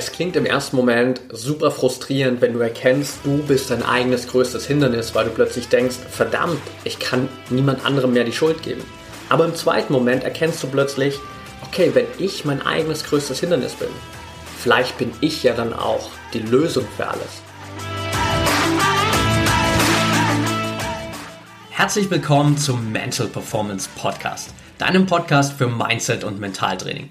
Es klingt im ersten Moment super frustrierend, wenn du erkennst, du bist dein eigenes größtes Hindernis, weil du plötzlich denkst, verdammt, ich kann niemand anderem mehr die Schuld geben. Aber im zweiten Moment erkennst du plötzlich, okay, wenn ich mein eigenes größtes Hindernis bin, vielleicht bin ich ja dann auch die Lösung für alles. Herzlich willkommen zum Mental Performance Podcast, deinem Podcast für Mindset und Mentaltraining.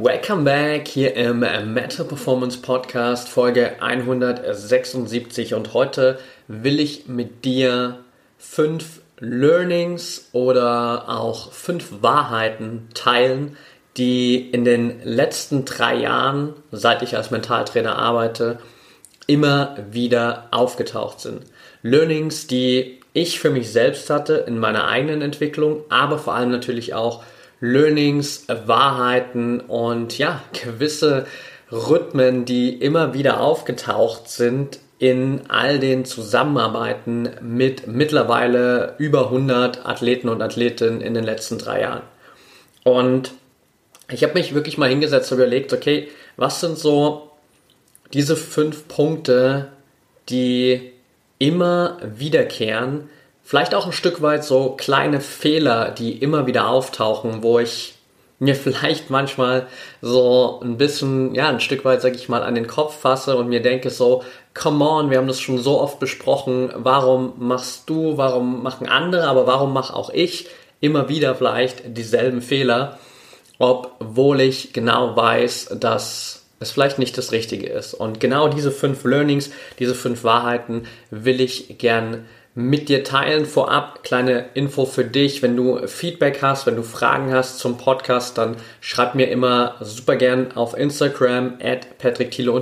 Welcome back hier im Mental Performance Podcast Folge 176 und heute will ich mit dir fünf Learnings oder auch fünf Wahrheiten teilen, die in den letzten drei Jahren, seit ich als Mentaltrainer arbeite, immer wieder aufgetaucht sind. Learnings, die ich für mich selbst hatte in meiner eigenen Entwicklung, aber vor allem natürlich auch Learnings, Wahrheiten und ja, gewisse Rhythmen, die immer wieder aufgetaucht sind in all den Zusammenarbeiten mit mittlerweile über 100 Athleten und Athletinnen in den letzten drei Jahren. Und ich habe mich wirklich mal hingesetzt und überlegt, okay, was sind so diese fünf Punkte, die immer wiederkehren, vielleicht auch ein Stück weit so kleine Fehler, die immer wieder auftauchen, wo ich mir vielleicht manchmal so ein bisschen, ja, ein Stück weit, sag ich mal, an den Kopf fasse und mir denke so, come on, wir haben das schon so oft besprochen, warum machst du, warum machen andere, aber warum mache auch ich immer wieder vielleicht dieselben Fehler, obwohl ich genau weiß, dass es vielleicht nicht das Richtige ist. Und genau diese fünf Learnings, diese fünf Wahrheiten will ich gern mit dir teilen. Vorab kleine Info für dich. Wenn du Feedback hast, wenn du Fragen hast zum Podcast, dann schreib mir immer super gern auf Instagram at patrickthiele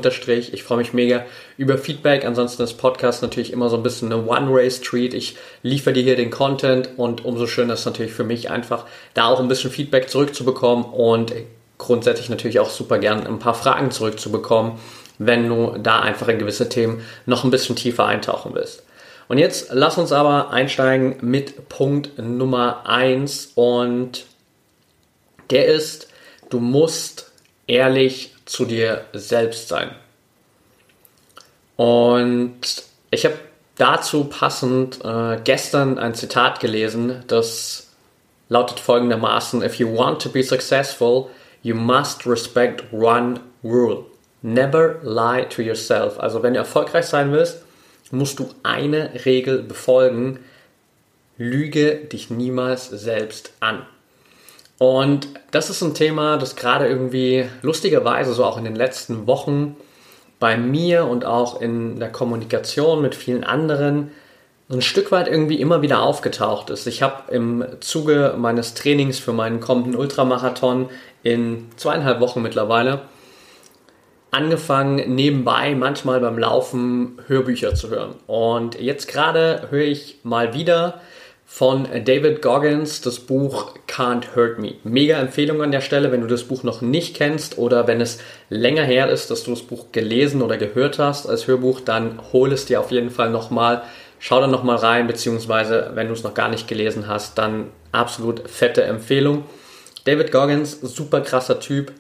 Ich freue mich mega über Feedback. Ansonsten ist Podcast natürlich immer so ein bisschen eine One-Way-Street. Ich liefere dir hier den Content und umso schöner ist natürlich für mich einfach, da auch ein bisschen Feedback zurückzubekommen und grundsätzlich natürlich auch super gern ein paar Fragen zurückzubekommen, wenn du da einfach in gewisse Themen noch ein bisschen tiefer eintauchen willst. Und jetzt lass uns aber einsteigen mit Punkt Nummer 1 und der ist, du musst ehrlich zu dir selbst sein. Und ich habe dazu passend äh, gestern ein Zitat gelesen, das lautet folgendermaßen, If you want to be successful, you must respect one rule. Never lie to yourself. Also wenn du erfolgreich sein willst, musst du eine Regel befolgen. Lüge dich niemals selbst an. Und das ist ein Thema, das gerade irgendwie lustigerweise so auch in den letzten Wochen bei mir und auch in der Kommunikation mit vielen anderen ein Stück weit irgendwie immer wieder aufgetaucht ist. Ich habe im Zuge meines Trainings für meinen kommenden Ultramarathon in zweieinhalb Wochen mittlerweile angefangen, nebenbei manchmal beim Laufen Hörbücher zu hören. Und jetzt gerade höre ich mal wieder von David Goggins das Buch Can't Hurt Me. Mega Empfehlung an der Stelle, wenn du das Buch noch nicht kennst oder wenn es länger her ist, dass du das Buch gelesen oder gehört hast als Hörbuch, dann hol es dir auf jeden Fall nochmal. Schau da nochmal rein, beziehungsweise wenn du es noch gar nicht gelesen hast, dann absolut fette Empfehlung. David Goggins, super krasser Typ,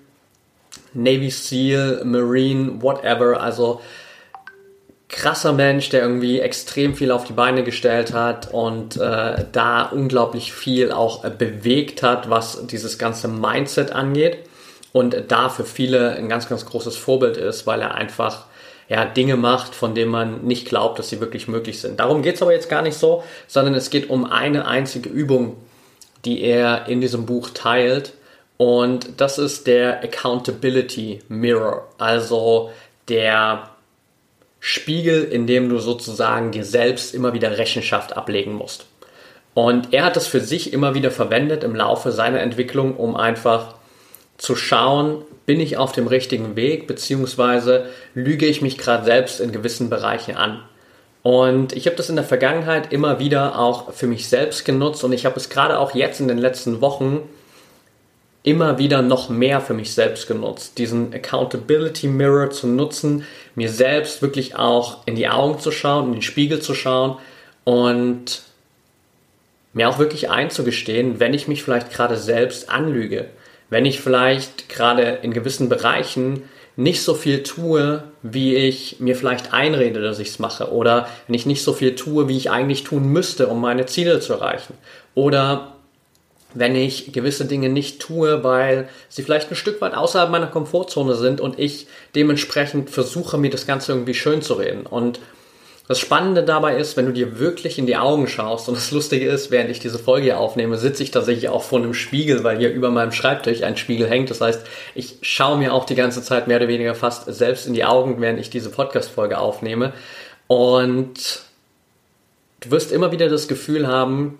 Navy SEAL, Marine, whatever. Also krasser Mensch, der irgendwie extrem viel auf die Beine gestellt hat und äh, da unglaublich viel auch äh, bewegt hat, was dieses ganze Mindset angeht und da für viele ein ganz, ganz großes Vorbild ist, weil er einfach ja, Dinge macht, von denen man nicht glaubt, dass sie wirklich möglich sind. Darum geht es aber jetzt gar nicht so, sondern es geht um eine einzige Übung, die er in diesem Buch teilt und das ist der Accountability Mirror, also der Spiegel, in dem du sozusagen dir selbst immer wieder Rechenschaft ablegen musst. Und er hat das für sich immer wieder verwendet im Laufe seiner Entwicklung, um einfach zu schauen, bin ich auf dem richtigen Weg, beziehungsweise lüge ich mich gerade selbst in gewissen Bereichen an. Und ich habe das in der Vergangenheit immer wieder auch für mich selbst genutzt und ich habe es gerade auch jetzt in den letzten Wochen immer wieder noch mehr für mich selbst genutzt, diesen Accountability Mirror zu nutzen, mir selbst wirklich auch in die Augen zu schauen, in den Spiegel zu schauen und mir auch wirklich einzugestehen, wenn ich mich vielleicht gerade selbst anlüge, wenn ich vielleicht gerade in gewissen Bereichen nicht so viel tue, wie ich mir vielleicht einrede, dass ich es mache, oder wenn ich nicht so viel tue, wie ich eigentlich tun müsste, um meine Ziele zu erreichen, oder wenn ich gewisse Dinge nicht tue, weil sie vielleicht ein Stück weit außerhalb meiner Komfortzone sind und ich dementsprechend versuche, mir das Ganze irgendwie schön zu reden. Und das Spannende dabei ist, wenn du dir wirklich in die Augen schaust, und das Lustige ist, während ich diese Folge hier aufnehme, sitze ich tatsächlich auch vor einem Spiegel, weil hier über meinem Schreibtisch ein Spiegel hängt. Das heißt, ich schaue mir auch die ganze Zeit mehr oder weniger fast selbst in die Augen, während ich diese Podcast-Folge aufnehme. Und du wirst immer wieder das Gefühl haben,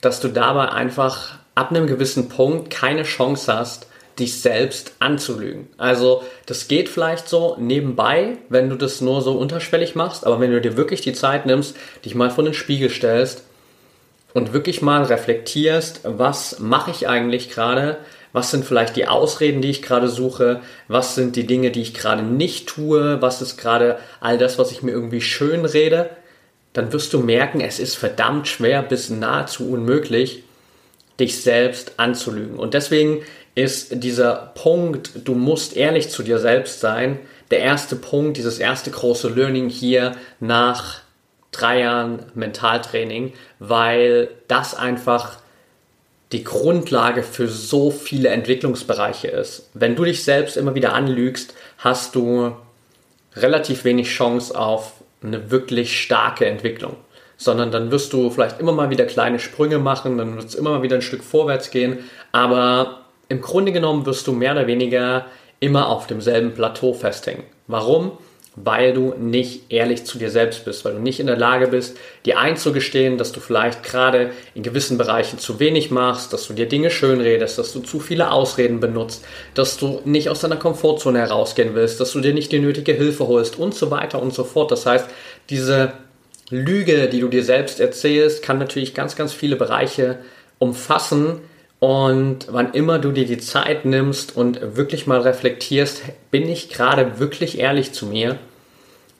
dass du dabei einfach ab einem gewissen Punkt keine Chance hast, dich selbst anzulügen. Also das geht vielleicht so nebenbei, wenn du das nur so unterschwellig machst, aber wenn du dir wirklich die Zeit nimmst, dich mal vor den Spiegel stellst und wirklich mal reflektierst, was mache ich eigentlich gerade, was sind vielleicht die Ausreden, die ich gerade suche, was sind die Dinge, die ich gerade nicht tue, was ist gerade all das, was ich mir irgendwie schön rede, dann wirst du merken, es ist verdammt schwer bis nahezu unmöglich, dich selbst anzulügen. Und deswegen ist dieser Punkt, du musst ehrlich zu dir selbst sein, der erste Punkt, dieses erste große Learning hier nach drei Jahren Mentaltraining, weil das einfach die Grundlage für so viele Entwicklungsbereiche ist. Wenn du dich selbst immer wieder anlügst, hast du relativ wenig Chance auf eine wirklich starke Entwicklung sondern dann wirst du vielleicht immer mal wieder kleine Sprünge machen, dann wird es immer mal wieder ein Stück vorwärts gehen, aber im Grunde genommen wirst du mehr oder weniger immer auf demselben Plateau festhängen. Warum? Weil du nicht ehrlich zu dir selbst bist, weil du nicht in der Lage bist, dir einzugestehen, dass du vielleicht gerade in gewissen Bereichen zu wenig machst, dass du dir Dinge schönredest, dass du zu viele Ausreden benutzt, dass du nicht aus deiner Komfortzone herausgehen willst, dass du dir nicht die nötige Hilfe holst und so weiter und so fort. Das heißt, diese Lüge, die du dir selbst erzählst, kann natürlich ganz, ganz viele Bereiche umfassen. Und wann immer du dir die Zeit nimmst und wirklich mal reflektierst, bin ich gerade wirklich ehrlich zu mir,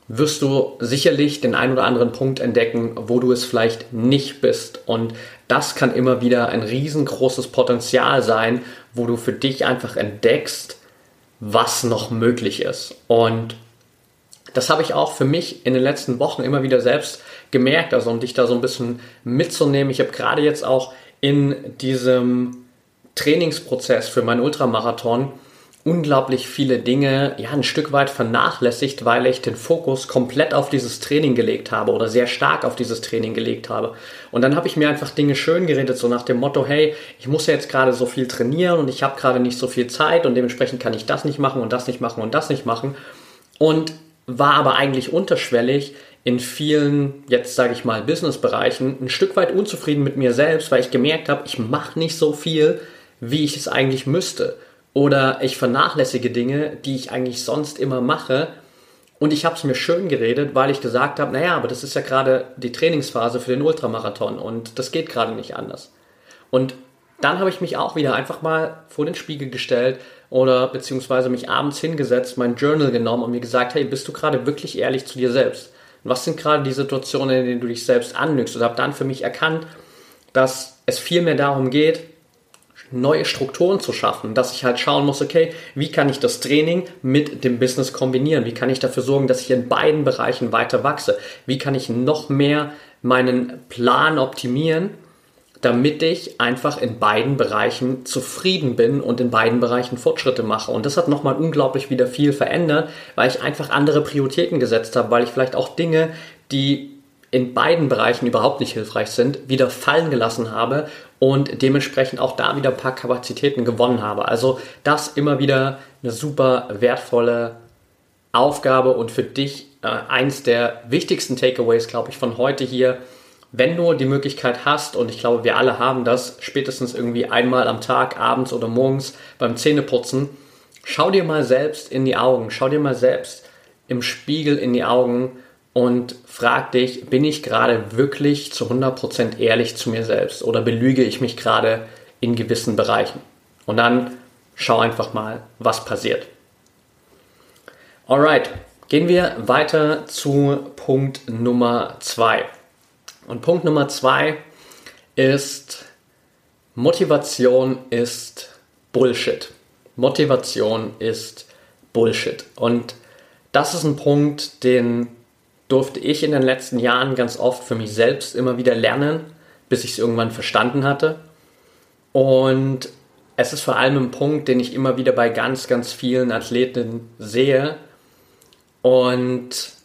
wirst du sicherlich den einen oder anderen Punkt entdecken, wo du es vielleicht nicht bist. Und das kann immer wieder ein riesengroßes Potenzial sein, wo du für dich einfach entdeckst, was noch möglich ist. Und das habe ich auch für mich in den letzten Wochen immer wieder selbst gemerkt, also um dich da so ein bisschen mitzunehmen. Ich habe gerade jetzt auch in diesem Trainingsprozess für meinen Ultramarathon unglaublich viele Dinge ja ein Stück weit vernachlässigt, weil ich den Fokus komplett auf dieses Training gelegt habe oder sehr stark auf dieses Training gelegt habe. Und dann habe ich mir einfach Dinge schön geredet, so nach dem Motto, hey, ich muss ja jetzt gerade so viel trainieren und ich habe gerade nicht so viel Zeit und dementsprechend kann ich das nicht machen und das nicht machen und das nicht machen. Und war aber eigentlich unterschwellig in vielen, jetzt sage ich mal, Businessbereichen ein Stück weit unzufrieden mit mir selbst, weil ich gemerkt habe, ich mache nicht so viel, wie ich es eigentlich müsste. Oder ich vernachlässige Dinge, die ich eigentlich sonst immer mache. Und ich habe es mir schön geredet, weil ich gesagt habe, naja, aber das ist ja gerade die Trainingsphase für den Ultramarathon und das geht gerade nicht anders. Und dann habe ich mich auch wieder einfach mal vor den Spiegel gestellt oder beziehungsweise mich abends hingesetzt, mein Journal genommen und mir gesagt, hey, bist du gerade wirklich ehrlich zu dir selbst? was sind gerade die Situationen, in denen du dich selbst annügst? Und habe dann für mich erkannt, dass es viel mehr darum geht, neue Strukturen zu schaffen, dass ich halt schauen muss, okay, wie kann ich das Training mit dem Business kombinieren? Wie kann ich dafür sorgen, dass ich in beiden Bereichen weiter wachse? Wie kann ich noch mehr meinen Plan optimieren? Damit ich einfach in beiden Bereichen zufrieden bin und in beiden Bereichen Fortschritte mache. Und das hat nochmal unglaublich wieder viel verändert, weil ich einfach andere Prioritäten gesetzt habe, weil ich vielleicht auch Dinge, die in beiden Bereichen überhaupt nicht hilfreich sind, wieder fallen gelassen habe und dementsprechend auch da wieder ein paar Kapazitäten gewonnen habe. Also das immer wieder eine super wertvolle Aufgabe und für dich äh, eins der wichtigsten Takeaways, glaube ich, von heute hier wenn du die Möglichkeit hast, und ich glaube, wir alle haben das, spätestens irgendwie einmal am Tag, abends oder morgens beim Zähneputzen, schau dir mal selbst in die Augen, schau dir mal selbst im Spiegel in die Augen und frag dich, bin ich gerade wirklich zu 100% ehrlich zu mir selbst oder belüge ich mich gerade in gewissen Bereichen? Und dann schau einfach mal, was passiert. Alright, gehen wir weiter zu Punkt Nummer 2. Und Punkt Nummer 2 ist, Motivation ist Bullshit. Motivation ist Bullshit. Und das ist ein Punkt, den durfte ich in den letzten Jahren ganz oft für mich selbst immer wieder lernen, bis ich es irgendwann verstanden hatte. Und es ist vor allem ein Punkt, den ich immer wieder bei ganz, ganz vielen Athleten sehe und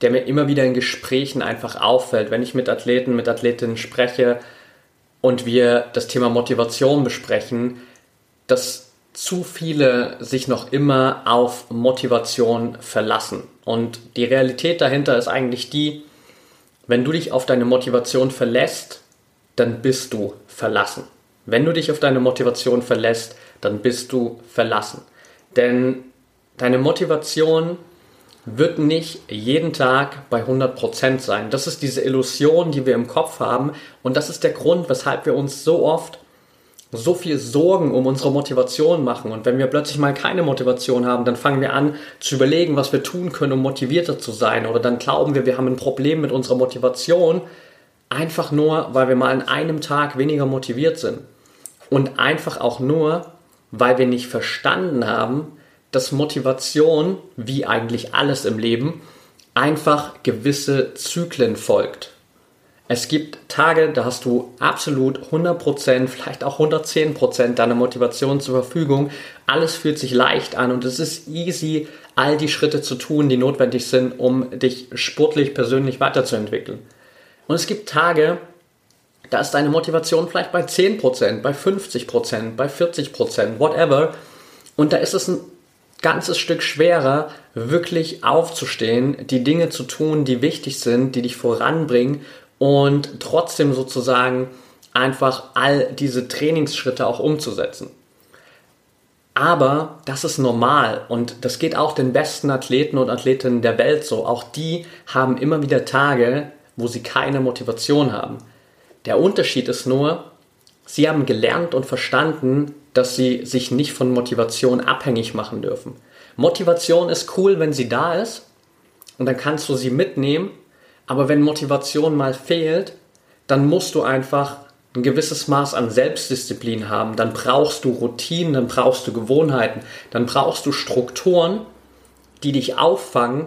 der mir immer wieder in Gesprächen einfach auffällt, wenn ich mit Athleten, mit Athletinnen spreche und wir das Thema Motivation besprechen, dass zu viele sich noch immer auf Motivation verlassen. Und die Realität dahinter ist eigentlich die, wenn du dich auf deine Motivation verlässt, dann bist du verlassen. Wenn du dich auf deine Motivation verlässt, dann bist du verlassen. Denn deine Motivation wird nicht jeden Tag bei 100% sein. Das ist diese Illusion, die wir im Kopf haben. Und das ist der Grund, weshalb wir uns so oft so viel Sorgen um unsere Motivation machen. Und wenn wir plötzlich mal keine Motivation haben, dann fangen wir an zu überlegen, was wir tun können, um motivierter zu sein. Oder dann glauben wir, wir haben ein Problem mit unserer Motivation, einfach nur, weil wir mal an einem Tag weniger motiviert sind. Und einfach auch nur, weil wir nicht verstanden haben, dass Motivation, wie eigentlich alles im Leben, einfach gewisse Zyklen folgt. Es gibt Tage, da hast du absolut 100%, vielleicht auch 110% deiner Motivation zur Verfügung. Alles fühlt sich leicht an und es ist easy, all die Schritte zu tun, die notwendig sind, um dich sportlich, persönlich weiterzuentwickeln. Und es gibt Tage, da ist deine Motivation vielleicht bei 10%, bei 50%, bei 40%, whatever. Und da ist es ein ganzes Stück schwerer, wirklich aufzustehen, die Dinge zu tun, die wichtig sind, die dich voranbringen und trotzdem sozusagen einfach all diese Trainingsschritte auch umzusetzen. Aber das ist normal und das geht auch den besten Athleten und Athletinnen der Welt so. Auch die haben immer wieder Tage, wo sie keine Motivation haben. Der Unterschied ist nur, sie haben gelernt und verstanden, dass sie sich nicht von Motivation abhängig machen dürfen. Motivation ist cool, wenn sie da ist und dann kannst du sie mitnehmen aber wenn Motivation mal fehlt, dann musst du einfach ein gewisses Maß an Selbstdisziplin haben. Dann brauchst du Routinen, dann brauchst du Gewohnheiten, dann brauchst du Strukturen, die dich auffangen,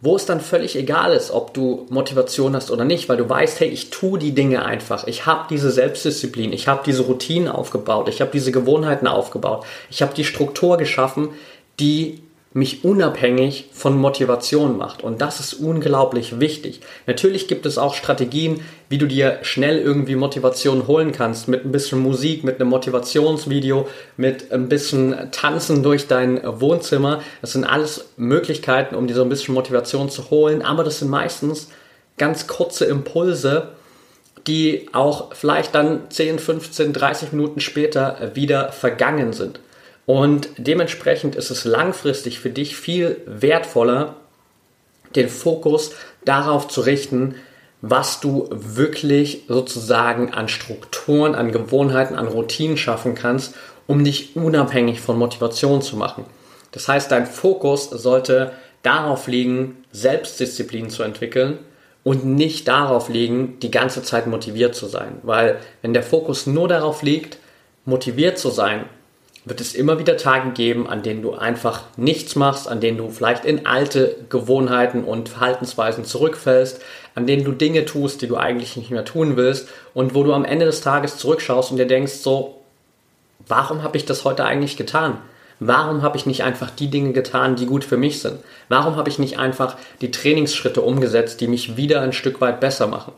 wo es dann völlig egal ist, ob du Motivation hast oder nicht, weil du weißt, hey, ich tue die Dinge einfach. Ich habe diese Selbstdisziplin, ich habe diese Routinen aufgebaut, ich habe diese Gewohnheiten aufgebaut, ich habe die Struktur geschaffen, die mich unabhängig von Motivation macht. Und das ist unglaublich wichtig. Natürlich gibt es auch Strategien, wie du dir schnell irgendwie Motivation holen kannst. Mit ein bisschen Musik, mit einem Motivationsvideo, mit ein bisschen Tanzen durch dein Wohnzimmer. Das sind alles Möglichkeiten, um dir so ein bisschen Motivation zu holen. Aber das sind meistens ganz kurze Impulse, die auch vielleicht dann 10, 15, 30 Minuten später wieder vergangen sind. Und dementsprechend ist es langfristig für dich viel wertvoller, den Fokus darauf zu richten, was du wirklich sozusagen an Strukturen, an Gewohnheiten, an Routinen schaffen kannst, um dich unabhängig von Motivation zu machen. Das heißt, dein Fokus sollte darauf liegen, Selbstdisziplin zu entwickeln und nicht darauf liegen, die ganze Zeit motiviert zu sein. Weil wenn der Fokus nur darauf liegt, motiviert zu sein wird es immer wieder Tage geben, an denen du einfach nichts machst, an denen du vielleicht in alte Gewohnheiten und Verhaltensweisen zurückfällst, an denen du Dinge tust, die du eigentlich nicht mehr tun willst und wo du am Ende des Tages zurückschaust und dir denkst so, warum habe ich das heute eigentlich getan? Warum habe ich nicht einfach die Dinge getan, die gut für mich sind? Warum habe ich nicht einfach die Trainingsschritte umgesetzt, die mich wieder ein Stück weit besser machen?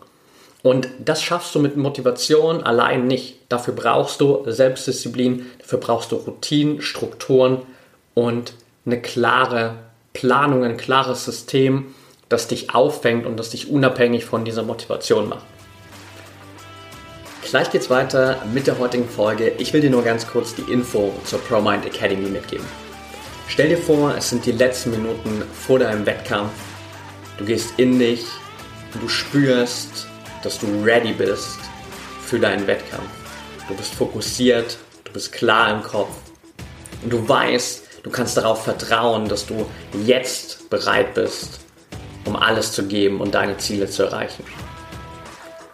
Und das schaffst du mit Motivation allein nicht. Dafür brauchst du Selbstdisziplin, dafür brauchst du Routinen, Strukturen und eine klare Planung, ein klares System, das dich auffängt und das dich unabhängig von dieser Motivation macht. Gleich geht's weiter mit der heutigen Folge. Ich will dir nur ganz kurz die Info zur ProMind Academy mitgeben. Stell dir vor, es sind die letzten Minuten vor deinem Wettkampf du gehst in dich, du spürst, dass du ready bist für deinen Wettkampf. Du bist fokussiert, du bist klar im Kopf und du weißt, du kannst darauf vertrauen, dass du jetzt bereit bist, um alles zu geben und deine Ziele zu erreichen.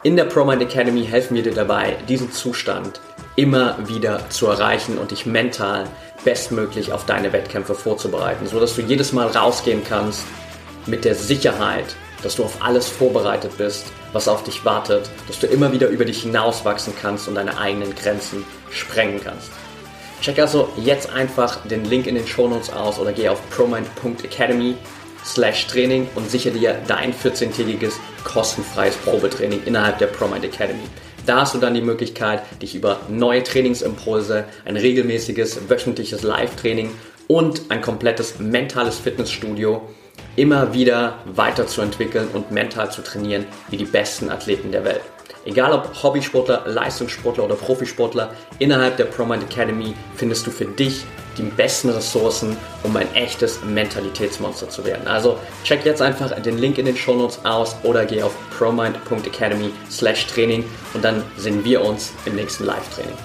In der ProMind Academy helfen wir dir dabei, diesen Zustand immer wieder zu erreichen und dich mental bestmöglich auf deine Wettkämpfe vorzubereiten, sodass du jedes Mal rausgehen kannst mit der Sicherheit, dass du auf alles vorbereitet bist, was auf dich wartet, dass du immer wieder über dich hinauswachsen kannst und deine eigenen Grenzen sprengen kannst. Check also jetzt einfach den Link in den Shownotes aus oder geh auf promind.academy slash Training und sichere dir dein 14-tägiges kostenfreies Probetraining innerhalb der ProMind Academy. Da hast du dann die Möglichkeit, dich über neue Trainingsimpulse, ein regelmäßiges wöchentliches Live-Training und ein komplettes mentales Fitnessstudio immer wieder weiterzuentwickeln und mental zu trainieren wie die besten Athleten der Welt. Egal ob Hobbysportler, Leistungssportler oder Profisportler, innerhalb der ProMind Academy findest du für dich die besten Ressourcen, um ein echtes Mentalitätsmonster zu werden. Also check jetzt einfach den Link in den Show Notes aus oder geh auf promind.academy slash Training und dann sehen wir uns im nächsten Live-Training.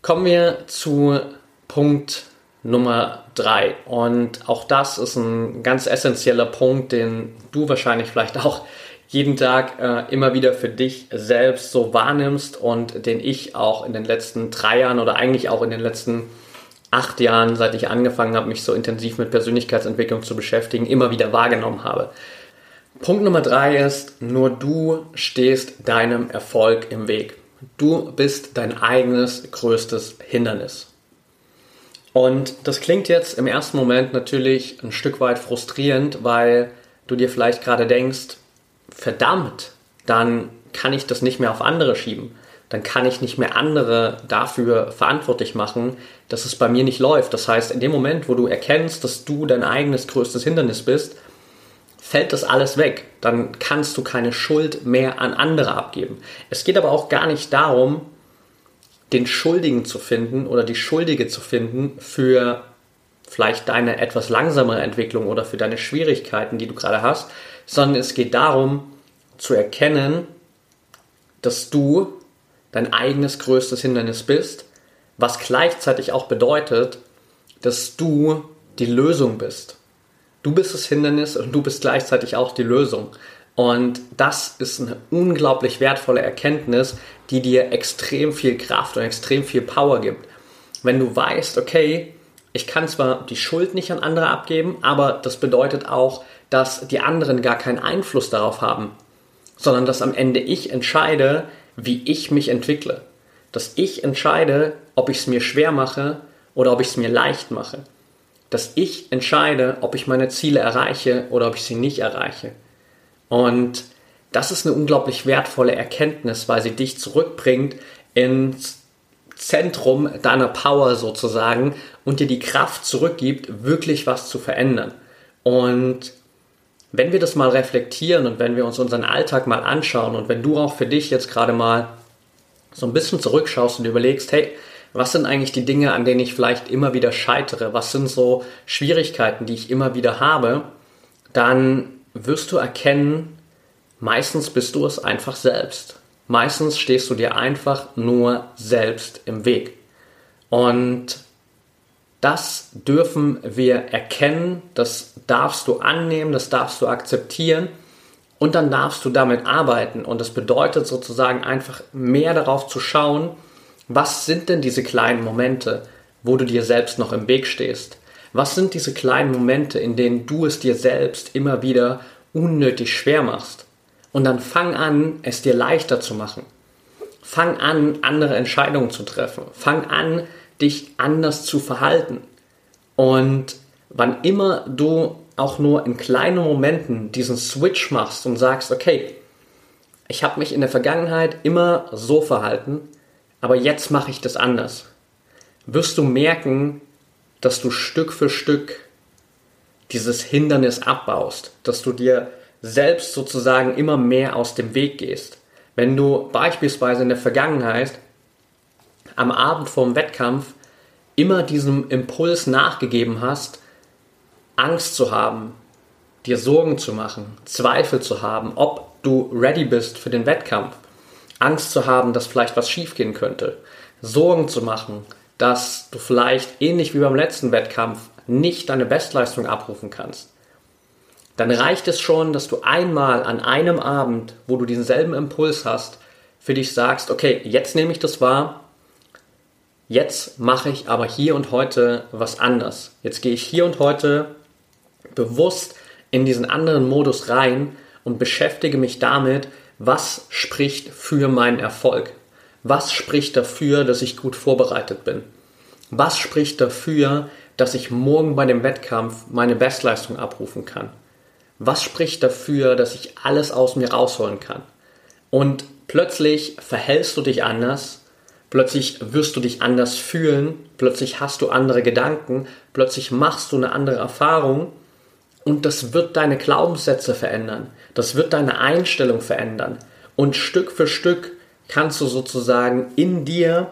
Kommen wir zu Punkt Nummer 3 und auch das ist ein ganz essentieller Punkt, den du wahrscheinlich vielleicht auch jeden Tag äh, immer wieder für dich selbst so wahrnimmst und den ich auch in den letzten drei Jahren oder eigentlich auch in den letzten acht Jahren, seit ich angefangen habe, mich so intensiv mit Persönlichkeitsentwicklung zu beschäftigen, immer wieder wahrgenommen habe. Punkt Nummer drei ist, nur du stehst deinem Erfolg im Weg. Du bist dein eigenes größtes Hindernis. Und das klingt jetzt im ersten Moment natürlich ein Stück weit frustrierend, weil du dir vielleicht gerade denkst, verdammt, dann kann ich das nicht mehr auf andere schieben. Dann kann ich nicht mehr andere dafür verantwortlich machen, dass es bei mir nicht läuft. Das heißt, in dem Moment, wo du erkennst, dass du dein eigenes größtes Hindernis bist, fällt das alles weg. Dann kannst du keine Schuld mehr an andere abgeben. Es geht aber auch gar nicht darum, den Schuldigen zu finden oder die Schuldige zu finden für vielleicht deine etwas langsamere Entwicklung oder für deine Schwierigkeiten, die du gerade hast, sondern es geht darum zu erkennen, dass du dein eigenes größtes Hindernis bist, was gleichzeitig auch bedeutet, dass du die Lösung bist. Du bist das Hindernis und du bist gleichzeitig auch die Lösung. Und das ist eine unglaublich wertvolle Erkenntnis, die dir extrem viel Kraft und extrem viel Power gibt. Wenn du weißt, okay, ich kann zwar die Schuld nicht an andere abgeben, aber das bedeutet auch, dass die anderen gar keinen Einfluss darauf haben, sondern dass am Ende ich entscheide, wie ich mich entwickle. Dass ich entscheide, ob ich es mir schwer mache oder ob ich es mir leicht mache. Dass ich entscheide, ob ich meine Ziele erreiche oder ob ich sie nicht erreiche. Und das ist eine unglaublich wertvolle Erkenntnis, weil sie dich zurückbringt ins Zentrum deiner Power sozusagen und dir die Kraft zurückgibt, wirklich was zu verändern. Und wenn wir das mal reflektieren und wenn wir uns unseren Alltag mal anschauen und wenn du auch für dich jetzt gerade mal so ein bisschen zurückschaust und überlegst, hey, was sind eigentlich die Dinge, an denen ich vielleicht immer wieder scheitere? Was sind so Schwierigkeiten, die ich immer wieder habe? Dann wirst du erkennen, meistens bist du es einfach selbst. Meistens stehst du dir einfach nur selbst im Weg. Und das dürfen wir erkennen, das darfst du annehmen, das darfst du akzeptieren und dann darfst du damit arbeiten. Und das bedeutet sozusagen einfach mehr darauf zu schauen, was sind denn diese kleinen Momente, wo du dir selbst noch im Weg stehst? Was sind diese kleinen Momente, in denen du es dir selbst immer wieder unnötig schwer machst? Und dann fang an, es dir leichter zu machen. Fang an, andere Entscheidungen zu treffen. Fang an, dich anders zu verhalten. Und wann immer du auch nur in kleinen Momenten diesen Switch machst und sagst, okay, ich habe mich in der Vergangenheit immer so verhalten, aber jetzt mache ich das anders, wirst du merken, dass du Stück für Stück dieses Hindernis abbaust, dass du dir selbst sozusagen immer mehr aus dem Weg gehst. Wenn du beispielsweise in der Vergangenheit am Abend vorm Wettkampf immer diesem Impuls nachgegeben hast, Angst zu haben, dir Sorgen zu machen, Zweifel zu haben, ob du ready bist für den Wettkampf, Angst zu haben, dass vielleicht was schiefgehen könnte, Sorgen zu machen, dass du vielleicht ähnlich wie beim letzten Wettkampf nicht deine Bestleistung abrufen kannst, dann reicht es schon, dass du einmal an einem Abend, wo du denselben Impuls hast, für dich sagst, okay, jetzt nehme ich das wahr, jetzt mache ich aber hier und heute was anders. Jetzt gehe ich hier und heute bewusst in diesen anderen Modus rein und beschäftige mich damit, was spricht für meinen Erfolg. Was spricht dafür, dass ich gut vorbereitet bin? Was spricht dafür, dass ich morgen bei dem Wettkampf meine Bestleistung abrufen kann? Was spricht dafür, dass ich alles aus mir rausholen kann? Und plötzlich verhältst du dich anders, plötzlich wirst du dich anders fühlen, plötzlich hast du andere Gedanken, plötzlich machst du eine andere Erfahrung und das wird deine Glaubenssätze verändern, das wird deine Einstellung verändern und Stück für Stück kannst du sozusagen in dir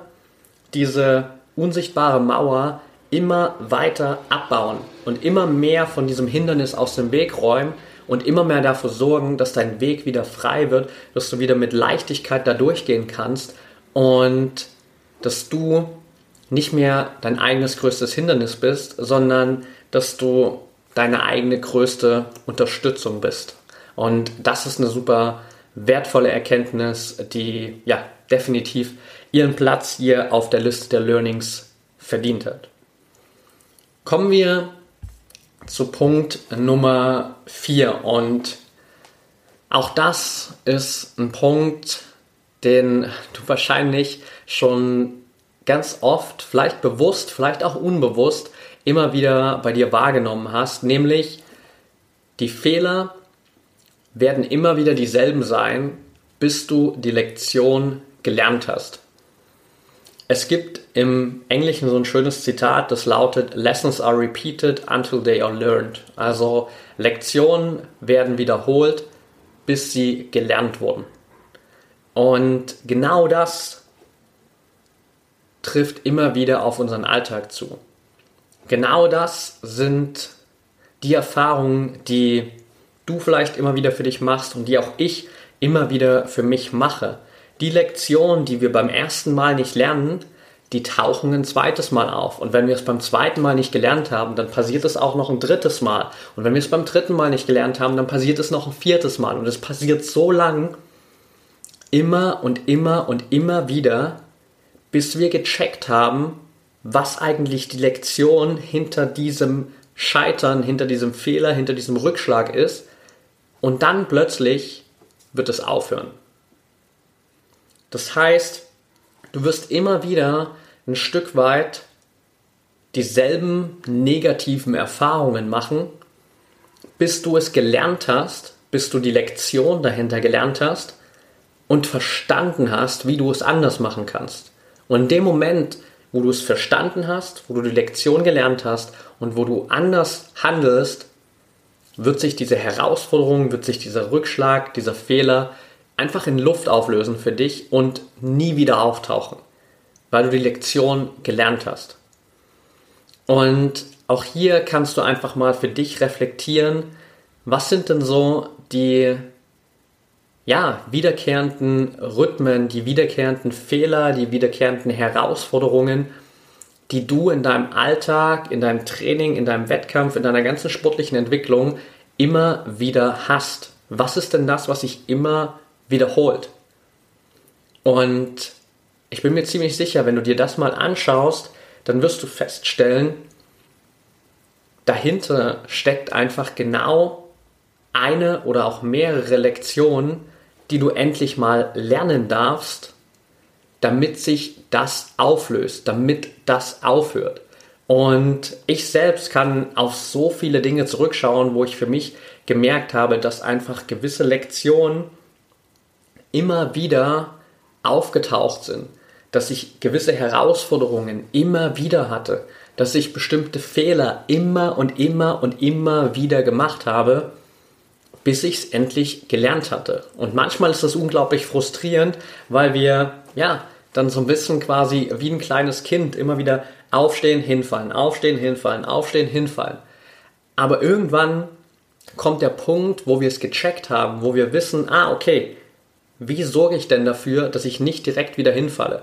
diese unsichtbare Mauer immer weiter abbauen und immer mehr von diesem Hindernis aus dem Weg räumen und immer mehr dafür sorgen, dass dein Weg wieder frei wird, dass du wieder mit Leichtigkeit da durchgehen kannst und dass du nicht mehr dein eigenes größtes Hindernis bist, sondern dass du deine eigene größte Unterstützung bist. Und das ist eine super wertvolle Erkenntnis, die ja definitiv ihren Platz hier auf der Liste der Learnings verdient hat. Kommen wir zu Punkt Nummer 4 und auch das ist ein Punkt, den du wahrscheinlich schon ganz oft, vielleicht bewusst, vielleicht auch unbewusst, immer wieder bei dir wahrgenommen hast, nämlich die Fehler werden immer wieder dieselben sein, bis du die Lektion gelernt hast. Es gibt im Englischen so ein schönes Zitat, das lautet Lessons are repeated until they are learned. Also Lektionen werden wiederholt, bis sie gelernt wurden. Und genau das trifft immer wieder auf unseren Alltag zu. Genau das sind die Erfahrungen, die du vielleicht immer wieder für dich machst und die auch ich immer wieder für mich mache. Die Lektionen, die wir beim ersten Mal nicht lernen, die tauchen ein zweites Mal auf. Und wenn wir es beim zweiten Mal nicht gelernt haben, dann passiert es auch noch ein drittes Mal. Und wenn wir es beim dritten Mal nicht gelernt haben, dann passiert es noch ein viertes Mal. Und es passiert so lang, immer und immer und immer wieder, bis wir gecheckt haben, was eigentlich die Lektion hinter diesem Scheitern, hinter diesem Fehler, hinter diesem Rückschlag ist. Und dann plötzlich wird es aufhören. Das heißt, du wirst immer wieder ein Stück weit dieselben negativen Erfahrungen machen, bis du es gelernt hast, bis du die Lektion dahinter gelernt hast und verstanden hast, wie du es anders machen kannst. Und in dem Moment, wo du es verstanden hast, wo du die Lektion gelernt hast und wo du anders handelst, wird sich diese Herausforderung, wird sich dieser Rückschlag, dieser Fehler einfach in Luft auflösen für dich und nie wieder auftauchen, weil du die Lektion gelernt hast. Und auch hier kannst du einfach mal für dich reflektieren, was sind denn so die ja, wiederkehrenden Rhythmen, die wiederkehrenden Fehler, die wiederkehrenden Herausforderungen, die du in deinem Alltag, in deinem Training, in deinem Wettkampf, in deiner ganzen sportlichen Entwicklung immer wieder hast. Was ist denn das, was sich immer wiederholt? Und ich bin mir ziemlich sicher, wenn du dir das mal anschaust, dann wirst du feststellen, dahinter steckt einfach genau eine oder auch mehrere Lektionen, die du endlich mal lernen darfst, damit sich das auflöst, damit das aufhört. Und ich selbst kann auf so viele Dinge zurückschauen, wo ich für mich gemerkt habe, dass einfach gewisse Lektionen immer wieder aufgetaucht sind, dass ich gewisse Herausforderungen immer wieder hatte, dass ich bestimmte Fehler immer und immer und immer wieder gemacht habe bis ich es endlich gelernt hatte. Und manchmal ist das unglaublich frustrierend, weil wir ja dann so ein bisschen quasi wie ein kleines Kind immer wieder aufstehen, hinfallen, aufstehen, hinfallen, aufstehen, hinfallen. Aber irgendwann kommt der Punkt, wo wir es gecheckt haben, wo wir wissen, ah, okay, wie sorge ich denn dafür, dass ich nicht direkt wieder hinfalle?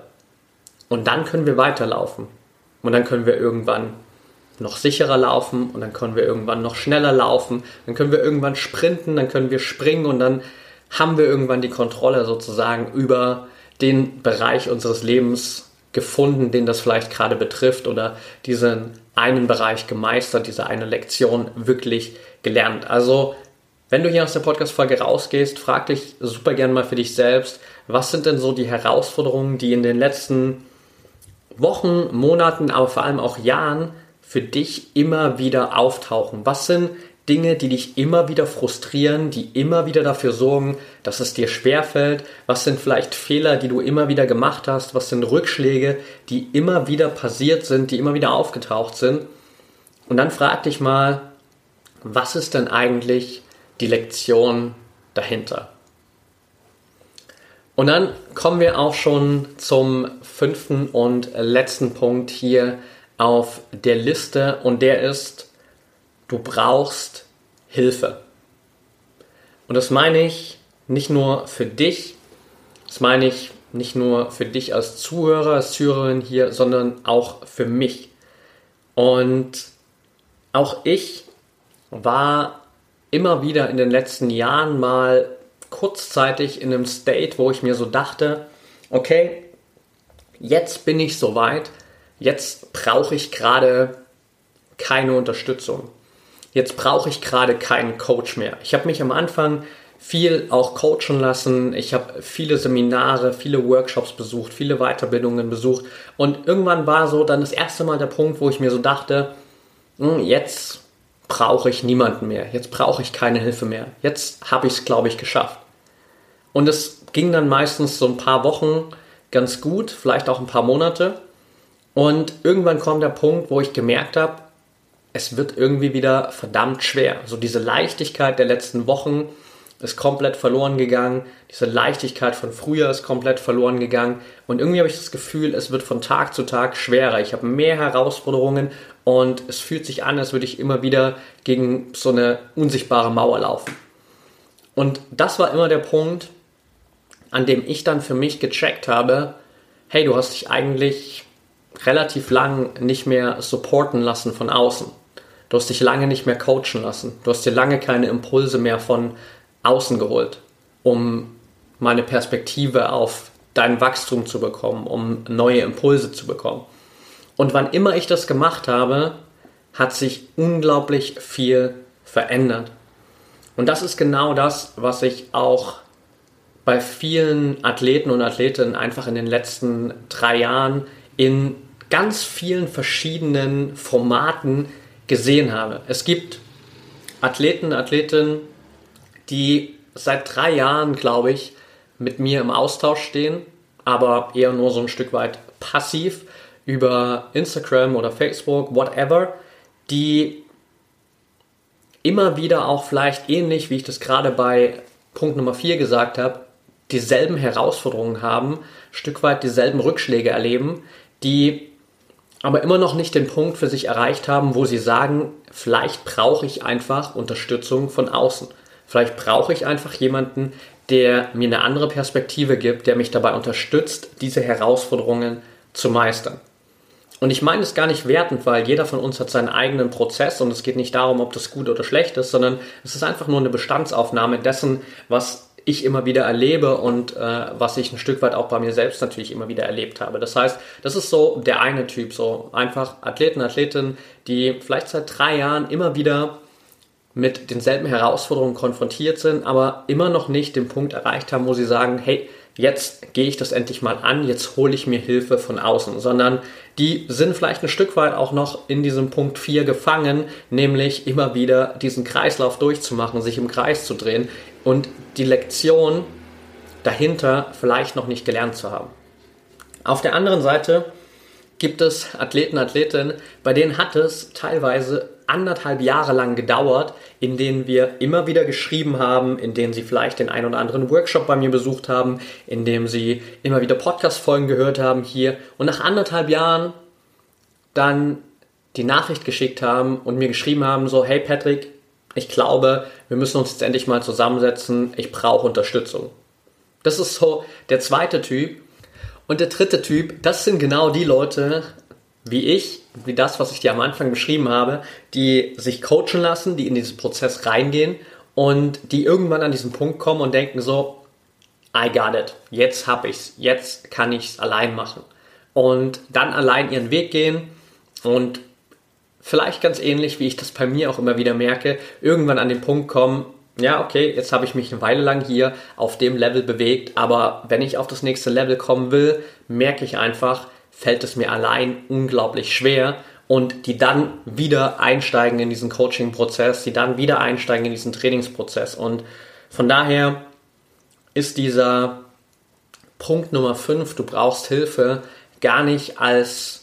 Und dann können wir weiterlaufen. Und dann können wir irgendwann noch sicherer laufen und dann können wir irgendwann noch schneller laufen, dann können wir irgendwann sprinten, dann können wir springen und dann haben wir irgendwann die Kontrolle sozusagen über den Bereich unseres Lebens gefunden, den das vielleicht gerade betrifft oder diesen einen Bereich gemeistert, diese eine Lektion wirklich gelernt. Also, wenn du hier aus der Podcast-Folge rausgehst, frag dich super gern mal für dich selbst, was sind denn so die Herausforderungen, die in den letzten Wochen, Monaten, aber vor allem auch Jahren für dich immer wieder auftauchen? Was sind Dinge, die dich immer wieder frustrieren, die immer wieder dafür sorgen, dass es dir schwerfällt? Was sind vielleicht Fehler, die du immer wieder gemacht hast? Was sind Rückschläge, die immer wieder passiert sind, die immer wieder aufgetaucht sind? Und dann frag dich mal, was ist denn eigentlich die Lektion dahinter? Und dann kommen wir auch schon zum fünften und letzten Punkt hier auf der Liste und der ist, du brauchst Hilfe. Und das meine ich nicht nur für dich, das meine ich nicht nur für dich als Zuhörer, als Zuhörerin hier, sondern auch für mich. Und auch ich war immer wieder in den letzten Jahren mal kurzzeitig in einem State, wo ich mir so dachte, okay, jetzt bin ich soweit, jetzt brauche ich gerade keine Unterstützung. Jetzt brauche ich gerade keinen Coach mehr. Ich habe mich am Anfang viel auch coachen lassen. Ich habe viele Seminare, viele Workshops besucht, viele Weiterbildungen besucht. Und irgendwann war so dann das erste Mal der Punkt, wo ich mir so dachte, hm, jetzt brauche ich niemanden mehr. Jetzt brauche ich keine Hilfe mehr. Jetzt habe ich es, glaube ich, geschafft. Und es ging dann meistens so ein paar Wochen ganz gut, vielleicht auch ein paar Monate. Und irgendwann kommt der Punkt, wo ich gemerkt habe, es wird irgendwie wieder verdammt schwer. So diese Leichtigkeit der letzten Wochen ist komplett verloren gegangen. Diese Leichtigkeit von früher ist komplett verloren gegangen. Und irgendwie habe ich das Gefühl, es wird von Tag zu Tag schwerer. Ich habe mehr Herausforderungen und es fühlt sich an, als würde ich immer wieder gegen so eine unsichtbare Mauer laufen. Und das war immer der Punkt, an dem ich dann für mich gecheckt habe, hey, du hast dich eigentlich relativ lang nicht mehr supporten lassen von außen. Du hast dich lange nicht mehr coachen lassen. Du hast dir lange keine Impulse mehr von außen geholt, um meine Perspektive auf dein Wachstum zu bekommen, um neue Impulse zu bekommen. Und wann immer ich das gemacht habe, hat sich unglaublich viel verändert. Und das ist genau das, was ich auch bei vielen Athleten und Athletinnen einfach in den letzten drei Jahren in ganz vielen verschiedenen Formaten gesehen habe. Es gibt Athleten, Athletinnen, die seit drei Jahren, glaube ich, mit mir im Austausch stehen, aber eher nur so ein Stück weit passiv über Instagram oder Facebook, whatever, die immer wieder auch vielleicht ähnlich, wie ich das gerade bei Punkt Nummer 4 gesagt habe, dieselben Herausforderungen haben, Stück weit dieselben Rückschläge erleben, die aber immer noch nicht den Punkt für sich erreicht haben, wo sie sagen, vielleicht brauche ich einfach Unterstützung von außen. Vielleicht brauche ich einfach jemanden, der mir eine andere Perspektive gibt, der mich dabei unterstützt, diese Herausforderungen zu meistern. Und ich meine es gar nicht wertend, weil jeder von uns hat seinen eigenen Prozess und es geht nicht darum, ob das gut oder schlecht ist, sondern es ist einfach nur eine Bestandsaufnahme dessen, was ich immer wieder erlebe und äh, was ich ein Stück weit auch bei mir selbst natürlich immer wieder erlebt habe. Das heißt, das ist so der eine Typ, so einfach Athleten, Athletinnen, die vielleicht seit drei Jahren immer wieder mit denselben Herausforderungen konfrontiert sind, aber immer noch nicht den Punkt erreicht haben, wo sie sagen, hey, jetzt gehe ich das endlich mal an, jetzt hole ich mir Hilfe von außen, sondern die sind vielleicht ein Stück weit auch noch in diesem Punkt 4 gefangen, nämlich immer wieder diesen Kreislauf durchzumachen, sich im Kreis zu drehen und die Lektion dahinter vielleicht noch nicht gelernt zu haben. Auf der anderen Seite gibt es Athleten, Athletinnen, bei denen hat es teilweise anderthalb Jahre lang gedauert, in denen wir immer wieder geschrieben haben, in denen sie vielleicht den ein oder anderen Workshop bei mir besucht haben, in dem sie immer wieder Podcast-Folgen gehört haben hier und nach anderthalb Jahren dann die Nachricht geschickt haben und mir geschrieben haben, so, hey Patrick, ich glaube, wir müssen uns jetzt endlich mal zusammensetzen, ich brauche Unterstützung. Das ist so der zweite Typ. Und der dritte Typ, das sind genau die Leute, wie ich, wie das, was ich dir am Anfang beschrieben habe, die sich coachen lassen, die in diesen Prozess reingehen und die irgendwann an diesen Punkt kommen und denken so, I got it, jetzt hab ich's, jetzt kann ich's allein machen. Und dann allein ihren Weg gehen und vielleicht ganz ähnlich, wie ich das bei mir auch immer wieder merke, irgendwann an den Punkt kommen, ja, okay, jetzt habe ich mich eine Weile lang hier auf dem Level bewegt, aber wenn ich auf das nächste Level kommen will, merke ich einfach, fällt es mir allein unglaublich schwer und die dann wieder einsteigen in diesen Coaching-Prozess, die dann wieder einsteigen in diesen Trainingsprozess. Und von daher ist dieser Punkt Nummer 5, du brauchst Hilfe, gar nicht als,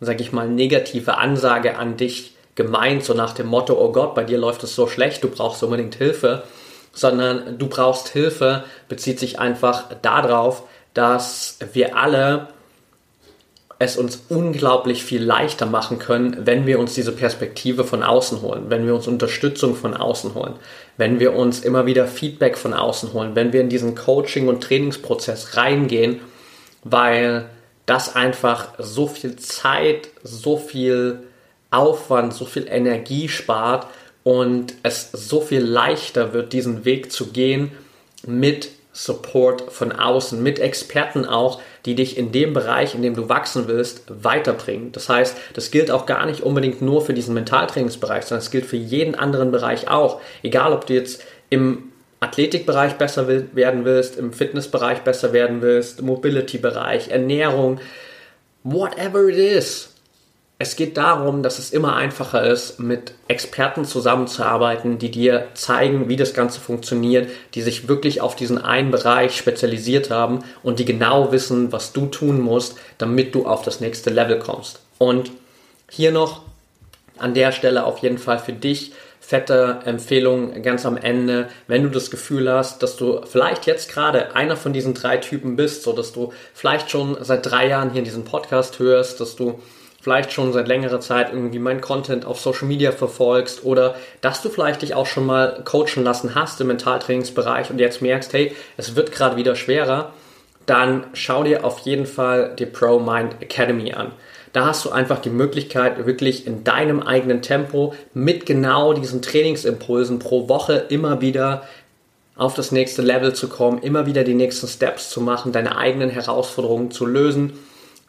sag ich mal, negative Ansage an dich gemeint, so nach dem Motto, oh Gott, bei dir läuft es so schlecht, du brauchst unbedingt Hilfe, sondern du brauchst Hilfe, bezieht sich einfach darauf, dass wir alle es uns unglaublich viel leichter machen können, wenn wir uns diese Perspektive von außen holen, wenn wir uns Unterstützung von außen holen, wenn wir uns immer wieder Feedback von außen holen, wenn wir in diesen Coaching- und Trainingsprozess reingehen, weil das einfach so viel Zeit, so viel Aufwand, so viel Energie spart und es so viel leichter wird, diesen Weg zu gehen mit Support von außen, mit Experten auch, die dich in dem Bereich, in dem du wachsen willst, weiterbringen. Das heißt, das gilt auch gar nicht unbedingt nur für diesen Mentaltrainingsbereich, sondern es gilt für jeden anderen Bereich auch. Egal, ob du jetzt im Athletikbereich besser werden willst, im Fitnessbereich besser werden willst, Mobility-Bereich, Ernährung, whatever it is. Es geht darum, dass es immer einfacher ist, mit Experten zusammenzuarbeiten, die dir zeigen, wie das Ganze funktioniert, die sich wirklich auf diesen einen Bereich spezialisiert haben und die genau wissen, was du tun musst, damit du auf das nächste Level kommst. Und hier noch an der Stelle auf jeden Fall für dich fette Empfehlung ganz am Ende, wenn du das Gefühl hast, dass du vielleicht jetzt gerade einer von diesen drei Typen bist, so dass du vielleicht schon seit drei Jahren hier in diesem Podcast hörst, dass du vielleicht schon seit längerer Zeit irgendwie meinen Content auf Social Media verfolgst oder dass du vielleicht dich auch schon mal coachen lassen hast im Mentaltrainingsbereich und jetzt merkst, hey, es wird gerade wieder schwerer, dann schau dir auf jeden Fall die Pro Mind Academy an. Da hast du einfach die Möglichkeit, wirklich in deinem eigenen Tempo mit genau diesen Trainingsimpulsen pro Woche immer wieder auf das nächste Level zu kommen, immer wieder die nächsten Steps zu machen, deine eigenen Herausforderungen zu lösen,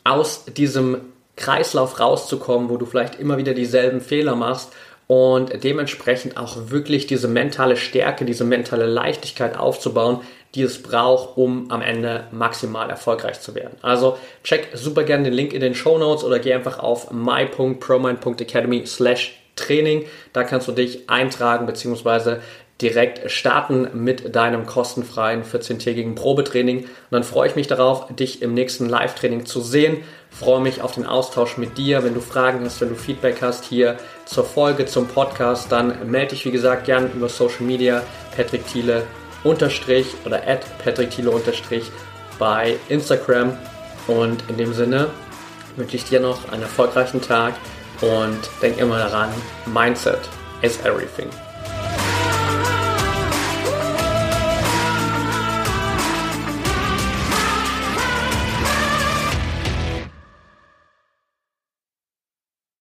aus diesem Kreislauf rauszukommen, wo du vielleicht immer wieder dieselben Fehler machst und dementsprechend auch wirklich diese mentale Stärke, diese mentale Leichtigkeit aufzubauen, die es braucht, um am Ende maximal erfolgreich zu werden. Also check super gerne den Link in den Show Notes oder geh einfach auf my.promind.academy slash Training. Da kannst du dich eintragen bzw. direkt starten mit deinem kostenfreien 14-tägigen Probetraining. Und dann freue ich mich darauf, dich im nächsten Live-Training zu sehen. Freue mich auf den Austausch mit dir. Wenn du Fragen hast, wenn du Feedback hast hier zur Folge, zum Podcast, dann melde dich wie gesagt gerne über Social Media. Patrick Thiele unterstrich oder at Patrick Thiele unterstrich bei Instagram. Und in dem Sinne wünsche ich dir noch einen erfolgreichen Tag und denk immer daran, Mindset is everything.